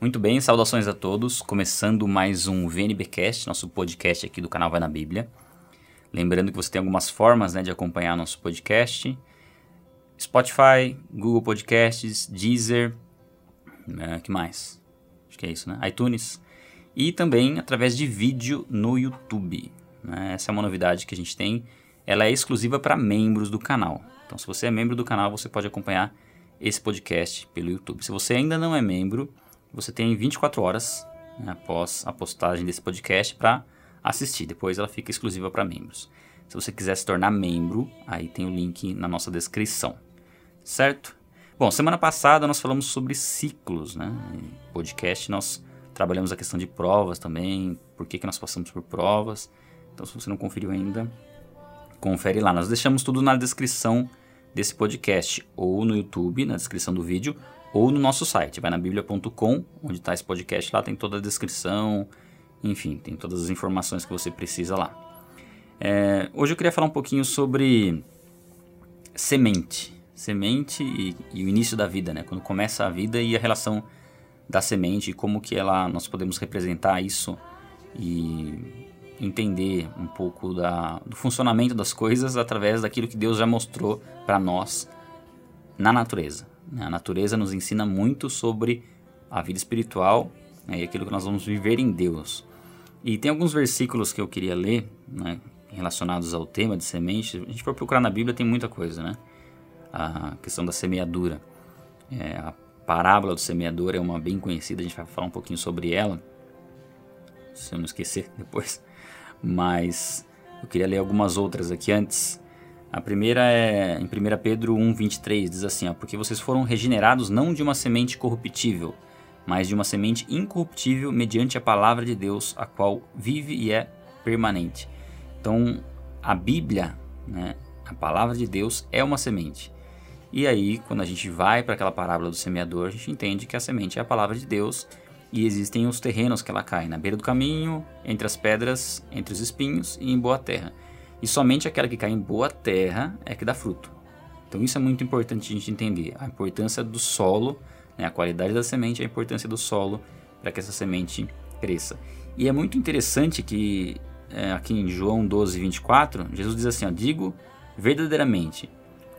Muito bem, saudações a todos. Começando mais um VNBcast, nosso podcast aqui do canal Vai na Bíblia. Lembrando que você tem algumas formas né, de acompanhar nosso podcast: Spotify, Google Podcasts, Deezer, né, que mais? Acho que é isso, né? iTunes. E também através de vídeo no YouTube. Né? Essa é uma novidade que a gente tem. Ela é exclusiva para membros do canal. Então, se você é membro do canal, você pode acompanhar esse podcast pelo YouTube. Se você ainda não é membro, você tem 24 horas né, após a postagem desse podcast para assistir. Depois ela fica exclusiva para membros. Se você quiser se tornar membro, aí tem o link na nossa descrição. Certo? Bom, semana passada nós falamos sobre ciclos, né? Em podcast nós trabalhamos a questão de provas também, por que, que nós passamos por provas. Então, se você não conferiu ainda, confere lá. Nós deixamos tudo na descrição desse podcast, ou no YouTube, na descrição do vídeo, ou no nosso site, vai na bíblia.com, onde está esse podcast, lá tem toda a descrição, enfim, tem todas as informações que você precisa lá. É, hoje eu queria falar um pouquinho sobre semente, semente e, e, o início da vida, né? Quando começa a vida e a relação da semente como que ela, nós podemos representar isso e entender um pouco da, do funcionamento das coisas através daquilo que Deus já mostrou para nós na natureza. Né? A natureza nos ensina muito sobre a vida espiritual né, e aquilo que nós vamos viver em Deus. E tem alguns versículos que eu queria ler né, relacionados ao tema de semente. A gente for procurar na Bíblia tem muita coisa, né? A questão da semeadura. É, a parábola do semeador é uma bem conhecida, a gente vai falar um pouquinho sobre ela. Se eu não esquecer depois. Mas eu queria ler algumas outras aqui antes. A primeira é em 1 Pedro 1,23, diz assim: ó, Porque vocês foram regenerados não de uma semente corruptível, mas de uma semente incorruptível mediante a palavra de Deus, a qual vive e é permanente. Então, a Bíblia, né, a palavra de Deus, é uma semente. E aí, quando a gente vai para aquela parábola do semeador, a gente entende que a semente é a palavra de Deus e existem os terrenos que ela cai na beira do caminho, entre as pedras, entre os espinhos e em boa terra. E somente aquela que cai em boa terra é que dá fruto. Então isso é muito importante a gente entender. A importância do solo, né, a qualidade da semente, a importância do solo para que essa semente cresça. E é muito interessante que é, aqui em João 12, 24, Jesus diz assim: ó, Digo verdadeiramente,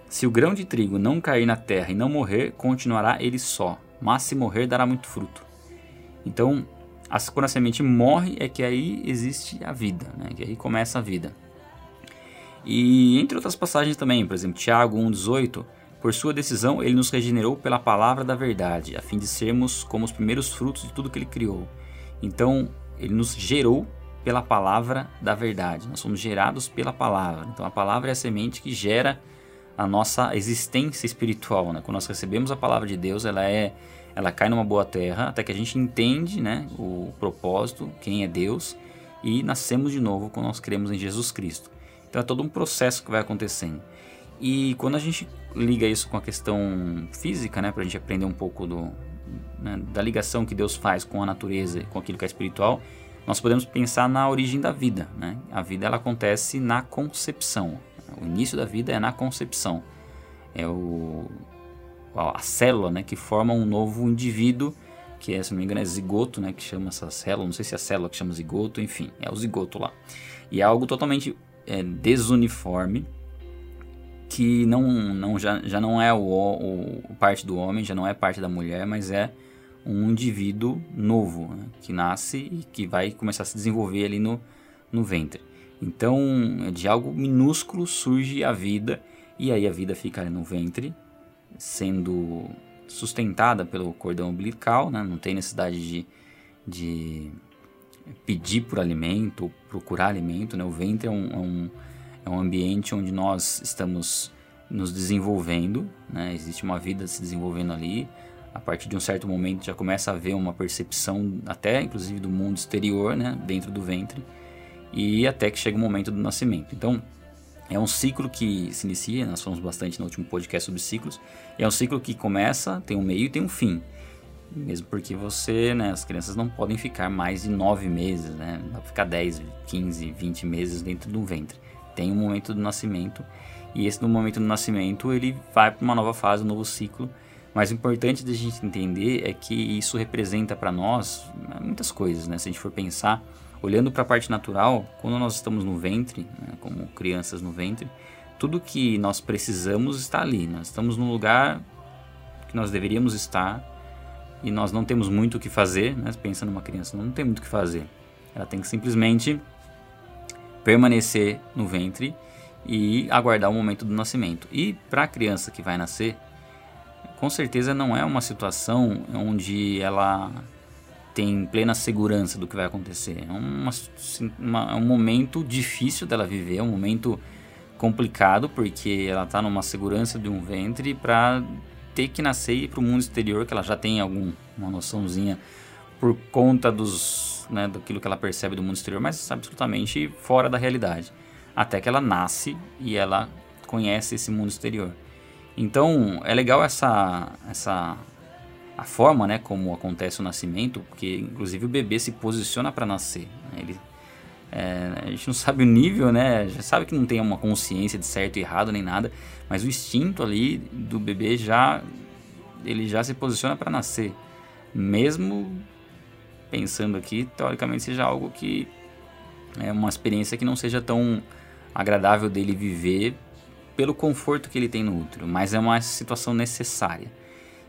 se o grão de trigo não cair na terra e não morrer, continuará ele só, mas se morrer, dará muito fruto. Então, quando a semente morre, é que aí existe a vida, né? que aí começa a vida. E entre outras passagens também, por exemplo, Tiago 1,18, por sua decisão ele nos regenerou pela palavra da verdade, a fim de sermos como os primeiros frutos de tudo que ele criou. Então, ele nos gerou pela palavra da verdade. Nós somos gerados pela palavra. Então, a palavra é a semente que gera a nossa existência espiritual. Né? Quando nós recebemos a palavra de Deus, ela é, ela cai numa boa terra, até que a gente entende, né, o propósito, quem é Deus, e nascemos de novo quando nós cremos em Jesus Cristo. Então é todo um processo que vai acontecendo. E quando a gente liga isso com a questão física, né, para a gente aprender um pouco do, né, da ligação que Deus faz com a natureza, com aquilo que é espiritual, nós podemos pensar na origem da vida. Né? A vida ela acontece na concepção. O início da vida é na concepção. É o, a célula né, que forma um novo indivíduo, que é, se não me engano é zigoto, né, que chama essa célula, não sei se é a célula que chama zigoto, enfim, é o zigoto lá. E é algo totalmente é, desuniforme que não, não já, já não é o, o, parte do homem, já não é parte da mulher, mas é um indivíduo novo né, que nasce e que vai começar a se desenvolver ali no, no ventre. Então, de algo minúsculo surge a vida e aí a vida fica ali no ventre, sendo sustentada pelo cordão umbilical, né, não tem necessidade de, de pedir por alimento, procurar alimento. Né? O ventre é um, é um, é um ambiente onde nós estamos nos desenvolvendo, né? existe uma vida se desenvolvendo ali. A partir de um certo momento já começa a haver uma percepção, até inclusive do mundo exterior, né? dentro do ventre, e até que chega o momento do nascimento. Então, é um ciclo que se inicia, nós falamos bastante no último podcast sobre ciclos, é um ciclo que começa, tem um meio e tem um fim. Mesmo porque você, né, as crianças não podem ficar mais de nove meses, né? Dá ficar 10, 15, 20 meses dentro do ventre. Tem um momento do nascimento e esse no momento do nascimento ele vai para uma nova fase, um novo ciclo, Mas o importante da gente entender é que isso representa para nós né, muitas coisas, né? Se a gente for pensar, olhando para a parte natural, quando nós estamos no ventre, né, como crianças no ventre, tudo que nós precisamos está ali. Nós estamos no lugar que nós deveríamos estar e nós não temos muito o que fazer, né? Pensa numa criança, não tem muito o que fazer. Ela tem que simplesmente permanecer no ventre e aguardar o momento do nascimento. E para a criança que vai nascer, com certeza não é uma situação onde ela tem plena segurança do que vai acontecer. É, uma, uma, é um momento difícil dela viver, é um momento complicado porque ela está numa segurança de um ventre para ter que nascer e ir para o mundo exterior que ela já tem alguma noçãozinha por conta dos, né, daquilo que ela percebe do mundo exterior, mas absolutamente fora da realidade. Até que ela nasce e ela conhece esse mundo exterior. Então, é legal essa essa a forma, né, como acontece o nascimento, porque inclusive o bebê se posiciona para nascer. Né? Ele é, a gente não sabe o nível, né? Já sabe que não tem uma consciência de certo e errado nem nada, mas o instinto ali do bebê já ele já se posiciona para nascer, mesmo pensando aqui, teoricamente seja algo que é uma experiência que não seja tão agradável dele viver pelo conforto que ele tem no útero, mas é uma situação necessária.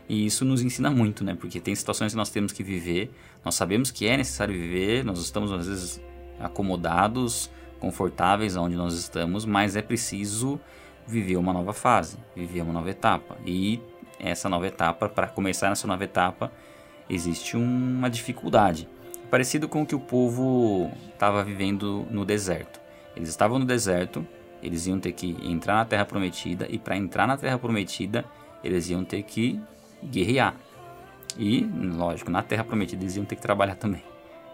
E isso nos ensina muito, né? Porque tem situações que nós temos que viver, nós sabemos que é necessário viver, nós estamos às vezes acomodados, confortáveis onde nós estamos, mas é preciso viver uma nova fase, viver uma nova etapa. E essa nova etapa, para começar nessa nova etapa, existe uma dificuldade. Parecido com o que o povo estava vivendo no deserto. Eles estavam no deserto, eles iam ter que entrar na Terra Prometida, e para entrar na Terra Prometida, eles iam ter que guerrear. E, lógico, na Terra Prometida eles iam ter que trabalhar também.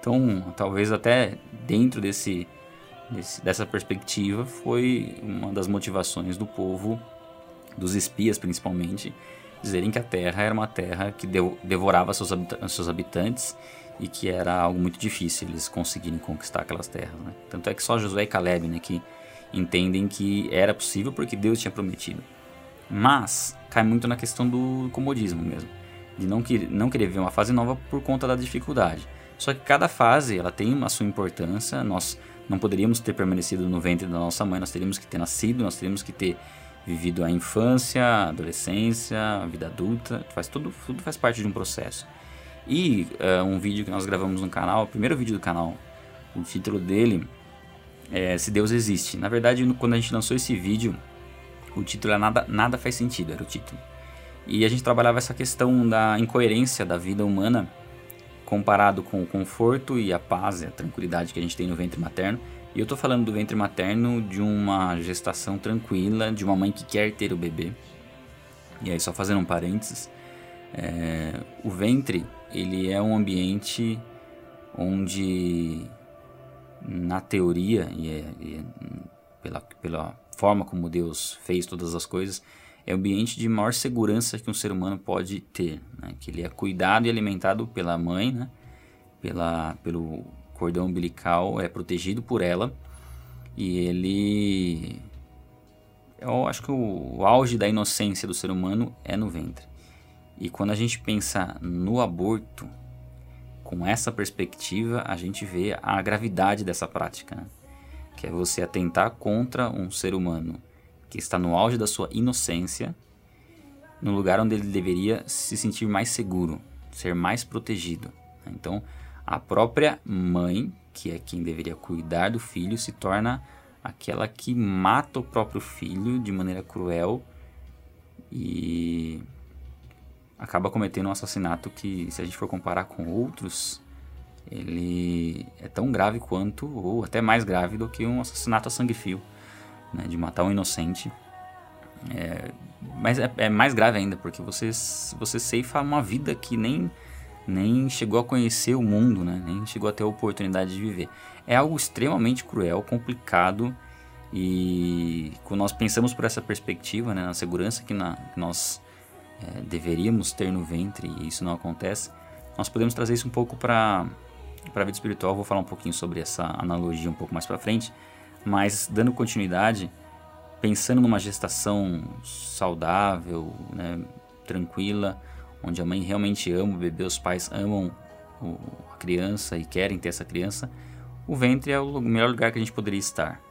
Então, talvez até dentro desse, desse, dessa perspectiva, foi uma das motivações do povo, dos espias principalmente, dizerem que a Terra era uma terra que devorava seus, seus habitantes e que era algo muito difícil eles conseguirem conquistar aquelas terras. Né? Tanto é que só Josué e Caleb né, que entendem que era possível porque Deus tinha prometido. Mas cai muito na questão do comodismo mesmo, de não, que, não querer ver uma fase nova por conta da dificuldade. Só que cada fase ela tem a sua importância. Nós não poderíamos ter permanecido no ventre da nossa mãe, nós teríamos que ter nascido, nós teríamos que ter vivido a infância, a adolescência, a vida adulta. Faz tudo, tudo faz parte de um processo. E uh, um vídeo que nós gravamos no canal, o primeiro vídeo do canal, o título dele é Se Deus Existe. Na verdade, quando a gente lançou esse vídeo, o título era Nada, Nada Faz Sentido, era o título. E a gente trabalhava essa questão da incoerência da vida humana comparado com o conforto e a paz a tranquilidade que a gente tem no ventre materno. E eu estou falando do ventre materno de uma gestação tranquila, de uma mãe que quer ter o bebê. E aí, só fazendo um parênteses, é, o ventre ele é um ambiente onde, na teoria, e, é, e é, pela, pela forma como Deus fez todas as coisas, é o ambiente de maior segurança que um ser humano pode ter, né? que ele é cuidado e alimentado pela mãe, né? pela, pelo cordão umbilical, é protegido por ela e ele eu acho que o, o auge da inocência do ser humano é no ventre. E quando a gente pensa no aborto, com essa perspectiva, a gente vê a gravidade dessa prática, né? que é você atentar contra um ser humano que está no auge da sua inocência, no lugar onde ele deveria se sentir mais seguro, ser mais protegido. Então, a própria mãe, que é quem deveria cuidar do filho, se torna aquela que mata o próprio filho de maneira cruel e acaba cometendo um assassinato que, se a gente for comparar com outros, ele é tão grave quanto, ou até mais grave do que um assassinato a sangue fio né, de matar um inocente. É, mas é, é, mais grave ainda, porque você, você ceifa uma vida que nem, nem chegou a conhecer o mundo, né, nem chegou a ter a oportunidade de viver. É algo extremamente cruel, complicado, e quando nós pensamos por essa perspectiva, né, na segurança que, na, que nós é, deveríamos ter no ventre e isso não acontece, nós podemos trazer isso um pouco para a vida espiritual. Vou falar um pouquinho sobre essa analogia um pouco mais para frente. Mas dando continuidade, pensando numa gestação saudável, né, tranquila, onde a mãe realmente ama o bebê, os pais amam o, a criança e querem ter essa criança, o ventre é o melhor lugar que a gente poderia estar.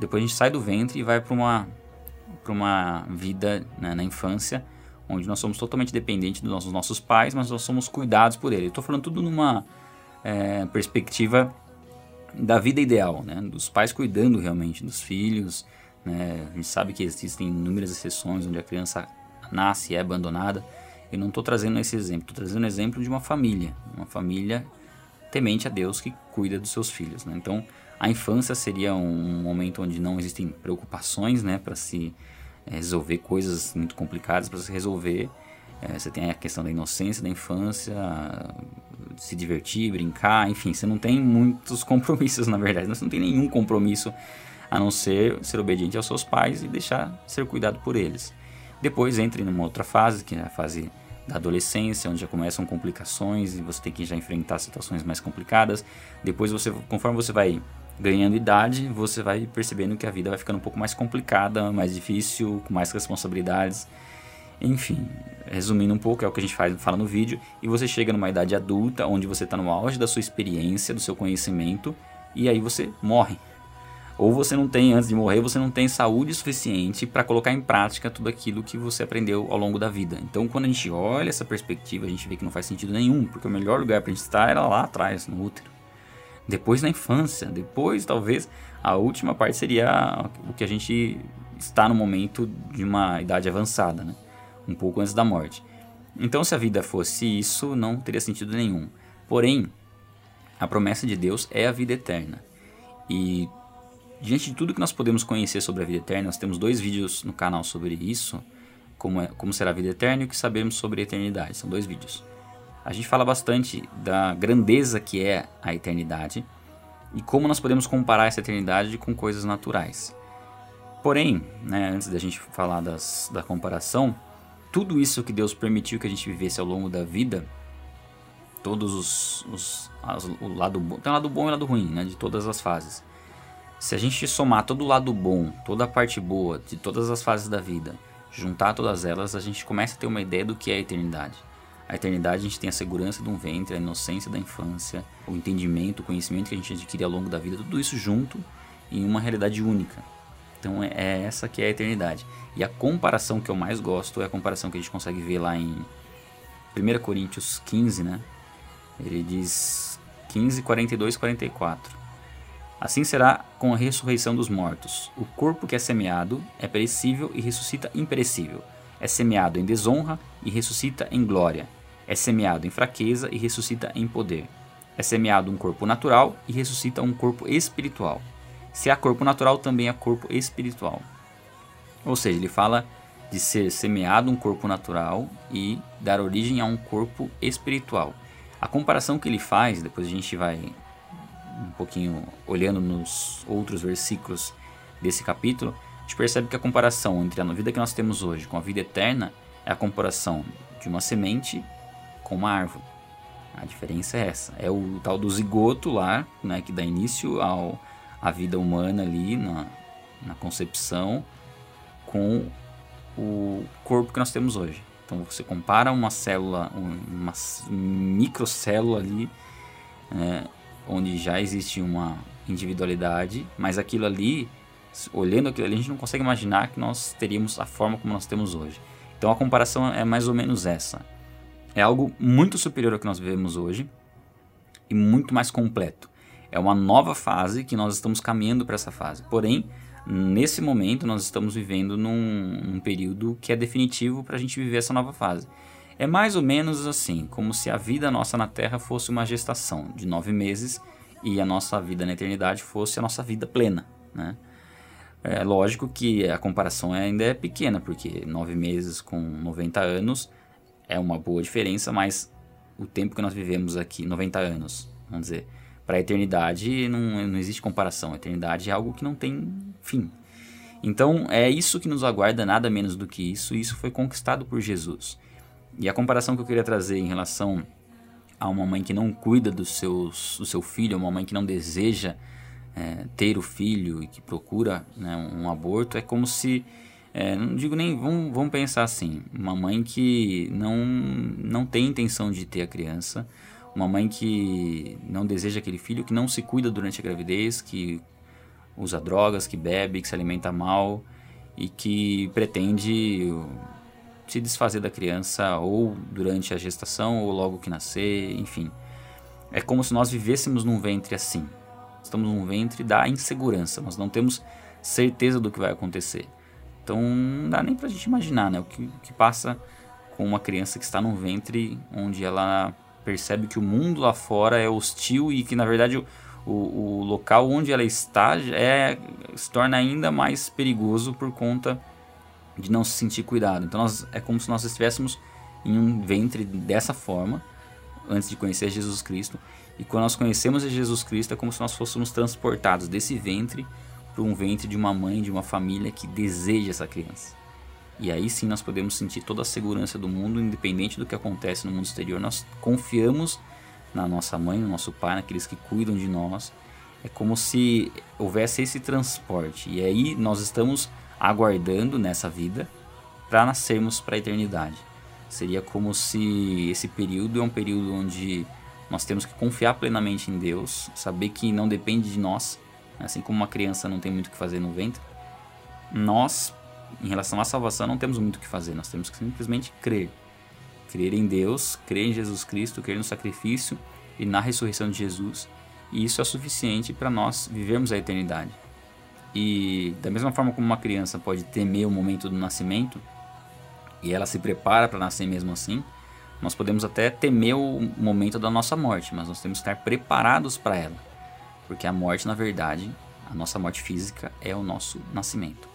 Depois a gente sai do ventre e vai para uma, uma vida né, na infância, onde nós somos totalmente dependentes dos nossos, nossos pais, mas nós somos cuidados por eles. Estou falando tudo numa é, perspectiva da vida ideal, né? dos pais cuidando realmente dos filhos. Né? A gente sabe que existem inúmeras exceções onde a criança nasce e é abandonada. Eu não estou trazendo esse exemplo, estou trazendo o exemplo de uma família, uma família temente a Deus que cuida dos seus filhos. Né? Então, a infância seria um momento onde não existem preocupações né, para se é, resolver coisas muito complicadas para se resolver. É, você tem a questão da inocência da infância, se divertir, brincar, enfim, você não tem muitos compromissos na verdade, você não tem nenhum compromisso a não ser ser obediente aos seus pais e deixar ser cuidado por eles. Depois entre numa outra fase, que é a fase da adolescência, onde já começam complicações e você tem que já enfrentar situações mais complicadas. Depois você, conforme você vai ganhando idade, você vai percebendo que a vida vai ficando um pouco mais complicada, mais difícil, com mais responsabilidades. Enfim, resumindo um pouco, é o que a gente faz, fala no vídeo, e você chega numa idade adulta, onde você está no auge da sua experiência, do seu conhecimento, e aí você morre. Ou você não tem, antes de morrer, você não tem saúde suficiente para colocar em prática tudo aquilo que você aprendeu ao longo da vida. Então, quando a gente olha essa perspectiva, a gente vê que não faz sentido nenhum, porque o melhor lugar para a gente estar era lá atrás, no útero. Depois na infância, depois talvez a última parte seria o que a gente está no momento de uma idade avançada, né? Um pouco antes da morte. Então, se a vida fosse isso, não teria sentido nenhum. Porém, a promessa de Deus é a vida eterna. E diante de tudo que nós podemos conhecer sobre a vida eterna, nós temos dois vídeos no canal sobre isso, como, é, como será a vida eterna e o que sabemos sobre a eternidade. São dois vídeos. A gente fala bastante da grandeza que é a eternidade e como nós podemos comparar essa eternidade com coisas naturais. Porém, né, antes da gente falar das, da comparação, tudo isso que Deus permitiu que a gente vivesse ao longo da vida, todos os, os as, o lado bom, tem o lado bom e o lado ruim, né, de todas as fases. Se a gente somar todo o lado bom, toda a parte boa de todas as fases da vida, juntar todas elas, a gente começa a ter uma ideia do que é a eternidade. A eternidade a gente tem a segurança de um ventre, a inocência da infância, o entendimento, o conhecimento que a gente adquire ao longo da vida, tudo isso junto em uma realidade única. Então é, é essa que é a eternidade. E a comparação que eu mais gosto é a comparação que a gente consegue ver lá em 1 Coríntios 15, né? Ele diz 15, 42, 44. Assim será com a ressurreição dos mortos. O corpo que é semeado é perecível e ressuscita imperecível. É semeado em desonra e ressuscita em glória. É semeado em fraqueza e ressuscita em poder. É semeado um corpo natural e ressuscita um corpo espiritual. Se há corpo natural, também há corpo espiritual. Ou seja, ele fala de ser semeado um corpo natural e dar origem a um corpo espiritual. A comparação que ele faz, depois a gente vai um pouquinho olhando nos outros versículos desse capítulo, a gente percebe que a comparação entre a vida que nós temos hoje com a vida eterna é a comparação de uma semente com uma árvore. A diferença é essa. É o tal do zigoto lá, né, que dá início ao, à vida humana ali na, na concepção com o corpo que nós temos hoje. Então você compara uma célula, uma microcélula ali, né, onde já existe uma individualidade, mas aquilo ali, olhando aquilo ali, a gente não consegue imaginar que nós teríamos a forma como nós temos hoje. Então a comparação é mais ou menos essa. É algo muito superior ao que nós vivemos hoje e muito mais completo. É uma nova fase que nós estamos caminhando para essa fase. Porém, nesse momento nós estamos vivendo num, num período que é definitivo para a gente viver essa nova fase. É mais ou menos assim, como se a vida nossa na Terra fosse uma gestação de nove meses e a nossa vida na eternidade fosse a nossa vida plena, né? É lógico que a comparação ainda é pequena, porque nove meses com 90 anos é uma boa diferença, mas o tempo que nós vivemos aqui, 90 anos, vamos dizer, para a eternidade não, não existe comparação. A eternidade é algo que não tem fim. Então é isso que nos aguarda, nada menos do que isso, e isso foi conquistado por Jesus. E a comparação que eu queria trazer em relação a uma mãe que não cuida do, seus, do seu filho, uma mãe que não deseja é, ter o filho e que procura né, um aborto, é como se É, não digo nem, vamos, vamos pensar assim, uma mãe que não, não tem intenção de ter a criança, uma mãe que não deseja aquele filho, que não se cuida durante a gravidez, que usa drogas, que bebe, que se alimenta mal e que pretende se desfazer da criança ou durante a gestação ou logo que nascer, enfim. É como se nós vivêssemos num ventre assim. Estamos num ventre da insegurança, nós não temos certeza do que vai acontecer. Então não dá nem pra gente imaginar né, o que, que passa com uma criança que está num ventre onde ela percebe que o mundo lá fora é hostil e que na verdade o, o, local onde ela está é, se torna ainda mais perigoso por conta de não se sentir cuidado. Então nós, é como se nós estivéssemos em um ventre dessa forma antes de conhecer Jesus Cristo. E quando nós conhecemos Jesus Cristo é como se nós fôssemos transportados desse ventre para um ventre de uma mãe, de uma família que deseja essa criança. E aí sim nós podemos sentir toda a segurança do mundo, independente do que acontece no mundo exterior. Nós confiamos na nossa mãe, no nosso pai, naqueles que cuidam de nós. É como se houvesse esse transporte. E aí nós estamos aguardando nessa vida para nascermos para a eternidade. Seria como se esse período é um período onde nós temos que confiar plenamente em Deus, saber que não depende de nós, assim como uma criança não tem muito o que fazer no ventre, nós, em relação à salvação, não temos muito o que fazer, nós temos que simplesmente crer. Crer em Deus, crer em Jesus Cristo, crer no sacrifício e na ressurreição de Jesus, e isso é suficiente para nós vivermos a eternidade. E da mesma forma como uma criança pode temer o momento do nascimento, e ela se prepara para nascer mesmo assim, nós podemos até temer o momento da nossa morte, mas nós temos que estar preparados para ela. Porque a morte, na verdade, a nossa morte física é o nosso nascimento.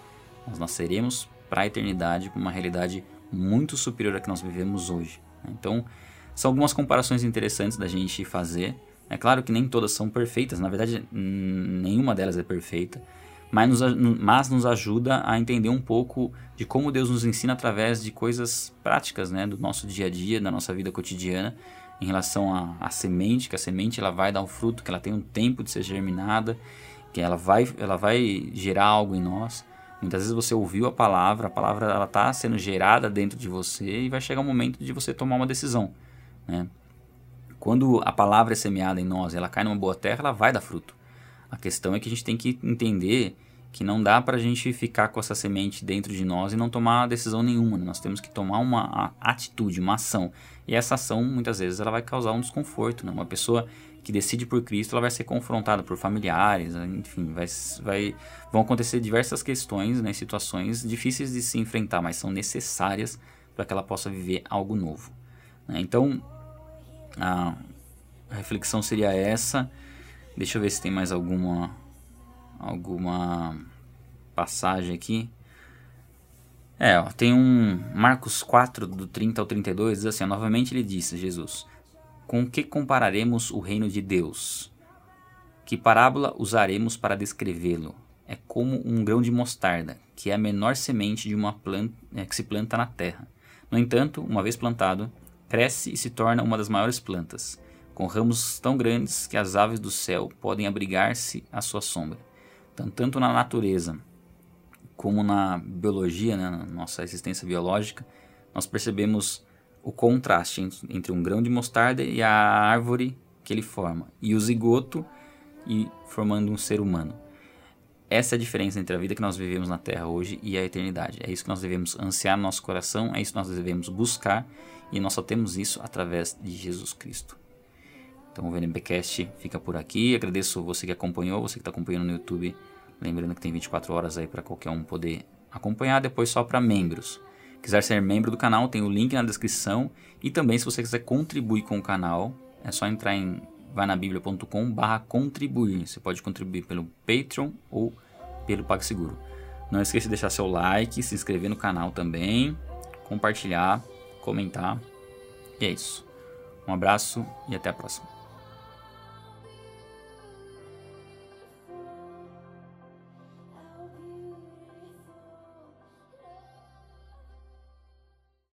Nós nasceremos para a eternidade com uma realidade muito superior à que nós vivemos hoje. Então, são algumas comparações interessantes da gente fazer. É claro que nem todas são perfeitas, na verdade, nenhuma delas é perfeita, mas nos, mas nos ajuda a entender um pouco de como Deus nos ensina através de coisas práticas né, do nosso dia a dia, da nossa vida cotidiana, em relação à semente, que a semente ela vai dar um fruto, que ela tem um tempo de ser germinada, que ela vai, ela vai gerar algo em nós. Muitas vezes você ouviu a palavra, a palavra ela está sendo gerada dentro de você e vai chegar o momento de você tomar uma decisão. Né? Quando a palavra é semeada em nós, ela cai numa boa terra, ela vai dar fruto. A questão é que a gente tem que entender que não dá para a gente ficar com essa semente dentro de nós e não tomar decisão nenhuma. Né? Nós temos que tomar uma atitude, uma ação. E essa ação, muitas vezes, ela vai causar um desconforto. Né? Uma pessoa que decide por Cristo, ela vai ser confrontada por familiares, né? enfim, vai, vai, vão acontecer diversas questões, né? situações difíceis de se enfrentar, mas são necessárias para que ela possa viver algo novo. Né? Então, a reflexão seria essa. Deixa eu ver se tem mais alguma alguma passagem aqui. É, ó, tem um Marcos 4 do 30 ao 32 diz assim, novamente ele disse, Jesus: Com que compararemos o reino de Deus? Que parábola usaremos para descrevê-lo? É como um grão de mostarda, que é a menor semente de uma planta é, que se planta na terra. No entanto, uma vez plantado, cresce e se torna uma das maiores plantas com ramos tão grandes que as aves do céu podem abrigar-se à sua sombra. Então, tanto na natureza como na biologia, né, na nossa existência biológica, nós percebemos o contraste entre um grão de mostarda e a árvore que ele forma, e o zigoto e formando um ser humano. Essa é a diferença entre a vida que nós vivemos na Terra hoje e a eternidade. É isso que nós devemos ansiar no nosso coração, é isso que nós devemos buscar, e nós só temos isso através de Jesus Cristo. Então o VNBcast fica por aqui. Agradeço você que acompanhou, você que está acompanhando no YouTube. Lembrando que tem 24 horas aí para qualquer um poder acompanhar, depois só para membros. Quiser ser membro do canal, tem o link na descrição. E também se você quiser contribuir com o canal, é só entrar em vainabiblia.com barra contribuir. Você pode contribuir pelo Patreon ou pelo PagSeguro. Não esqueça de deixar seu like, se inscrever no canal também, compartilhar, comentar. E é isso. Um abraço e até a próxima.